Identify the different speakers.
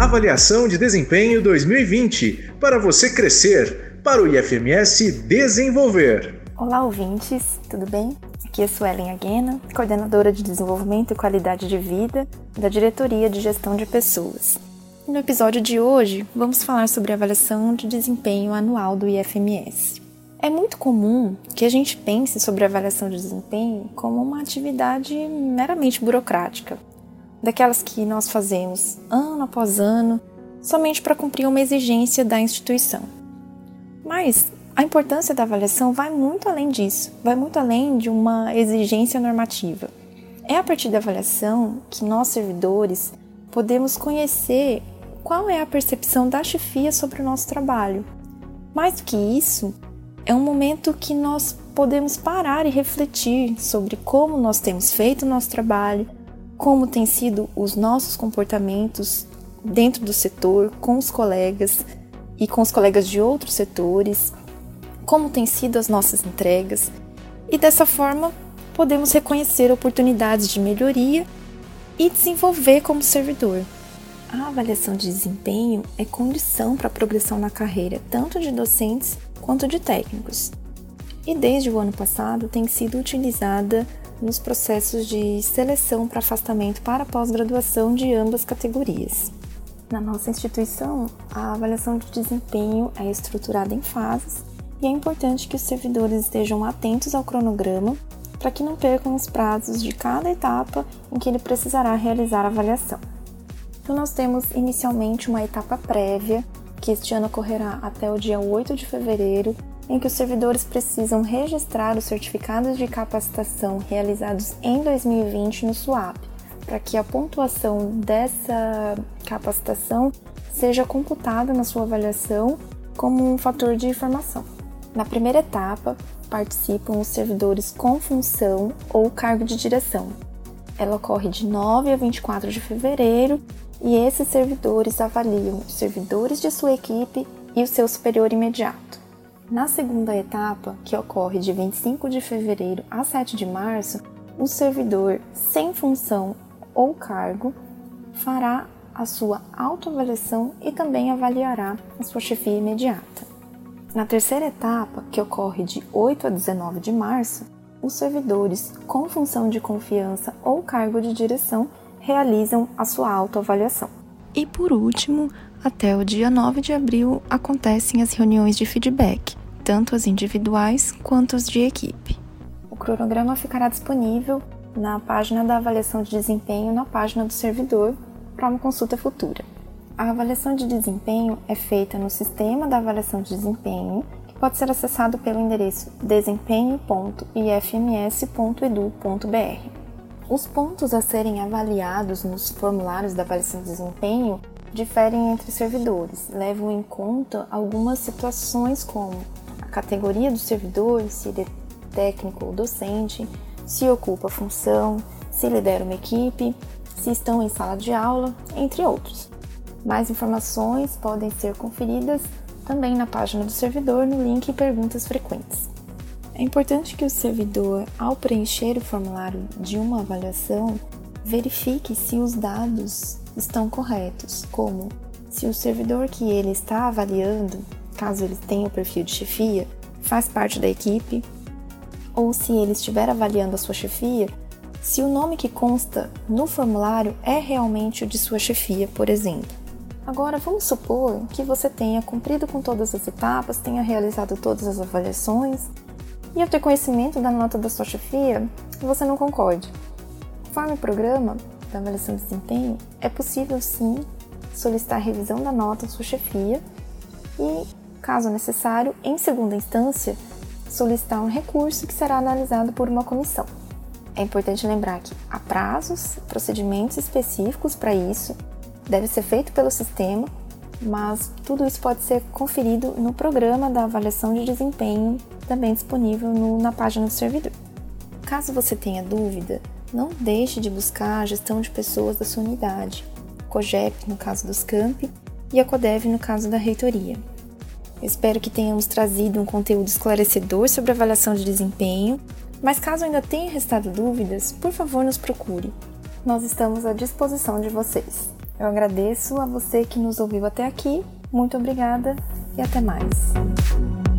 Speaker 1: Avaliação de Desempenho 2020 para você crescer, para o IFMS desenvolver.
Speaker 2: Olá, ouvintes, tudo bem? Aqui é Suelen Aguena, coordenadora de Desenvolvimento e Qualidade de Vida da Diretoria de Gestão de Pessoas. No episódio de hoje, vamos falar sobre a avaliação de desempenho anual do IFMS. É muito comum que a gente pense sobre a avaliação de desempenho como uma atividade meramente burocrática, daquelas que nós fazemos ano após ano, somente para cumprir uma exigência da instituição. Mas a importância da avaliação vai muito além disso, vai muito além de uma exigência normativa. É a partir da avaliação que nós, servidores, podemos conhecer qual é a percepção da chefia sobre o nosso trabalho. Mais do que isso, é um momento que nós podemos parar e refletir sobre como nós temos feito o nosso trabalho, como têm sido os nossos comportamentos dentro do setor, com os colegas e com os colegas de outros setores, como têm sido as nossas entregas, e dessa forma podemos reconhecer oportunidades de melhoria e desenvolver como servidor. A avaliação de desempenho é condição para a progressão na carreira, tanto de docentes quanto de técnicos. E desde o ano passado tem sido utilizada nos processos de seleção para afastamento para pós-graduação de ambas categorias. Na nossa instituição, a avaliação de desempenho é estruturada em fases e é importante que os servidores estejam atentos ao cronograma para que não percam os prazos de cada etapa em que ele precisará realizar a avaliação. Então, nós temos inicialmente uma etapa prévia, que este ano ocorrerá até o dia 8 de fevereiro, em que os servidores precisam registrar os certificados de capacitação realizados em 2020 no SUAP, para que a pontuação dessa capacitação seja computada na sua avaliação como um fator de informação. Na primeira etapa, participam os servidores com função ou cargo de direção. Ela ocorre de 9 a 24 de fevereiro e esses servidores avaliam os servidores de sua equipe e o seu superior imediato. Na segunda etapa, que ocorre de 25 de fevereiro a 7 de março, o servidor sem função ou cargo fará a sua autoavaliação e também avaliará a sua chefia imediata. Na terceira etapa, que ocorre de 8 a 19 de março, os servidores com função de confiança ou cargo de direção realizam a sua autoavaliação. E por último, até o dia 9 de abril acontecem as reuniões de feedback, tanto as individuais quanto as de equipe. O cronograma ficará disponível na página da avaliação de desempenho na página do servidor para uma consulta futura. A avaliação de desempenho é feita no sistema da avaliação de desempenho, que pode ser acessado pelo endereço desempenho.ifms.edu.br. Os pontos a serem avaliados nos formulários da avaliação de desempenho diferem entre servidores, levam em conta algumas situações como categoria do servidor, se ele é técnico ou docente, se ocupa função, se lidera uma equipe, se estão em sala de aula, entre outros. Mais informações podem ser conferidas também na página do servidor no link Perguntas Frequentes. É importante que o servidor, ao preencher o formulário de uma avaliação, verifique se os dados estão corretos, como se o servidor que ele está avaliando caso ele tenha o perfil de chefia, faz parte da equipe, ou se ele estiver avaliando a sua chefia, se o nome que consta no formulário é realmente o de sua chefia, por exemplo. Agora, vamos supor que você tenha cumprido com todas as etapas, tenha realizado todas as avaliações e ao ter conhecimento da nota da sua chefia, você não concorde. Conforme o programa da avaliação de desempenho, é possível sim solicitar revisão da nota da sua chefia e caso necessário, em segunda instância, solicitar um recurso que será analisado por uma comissão. É importante lembrar que há prazos, procedimentos específicos para isso, deve ser feito pelo sistema, mas tudo isso pode ser conferido no programa da avaliação de desempenho, também disponível no, na página do servidor. Caso você tenha dúvida, não deixe de buscar a gestão de pessoas da sua unidade, COGEP no caso dos campi e a CODEV no caso da reitoria. Espero que tenhamos trazido um conteúdo esclarecedor sobre avaliação de desempenho, mas caso ainda tenha restado dúvidas, por favor nos procure. Nós estamos à disposição de vocês. Eu agradeço a você que nos ouviu até aqui. Muito obrigada e até mais.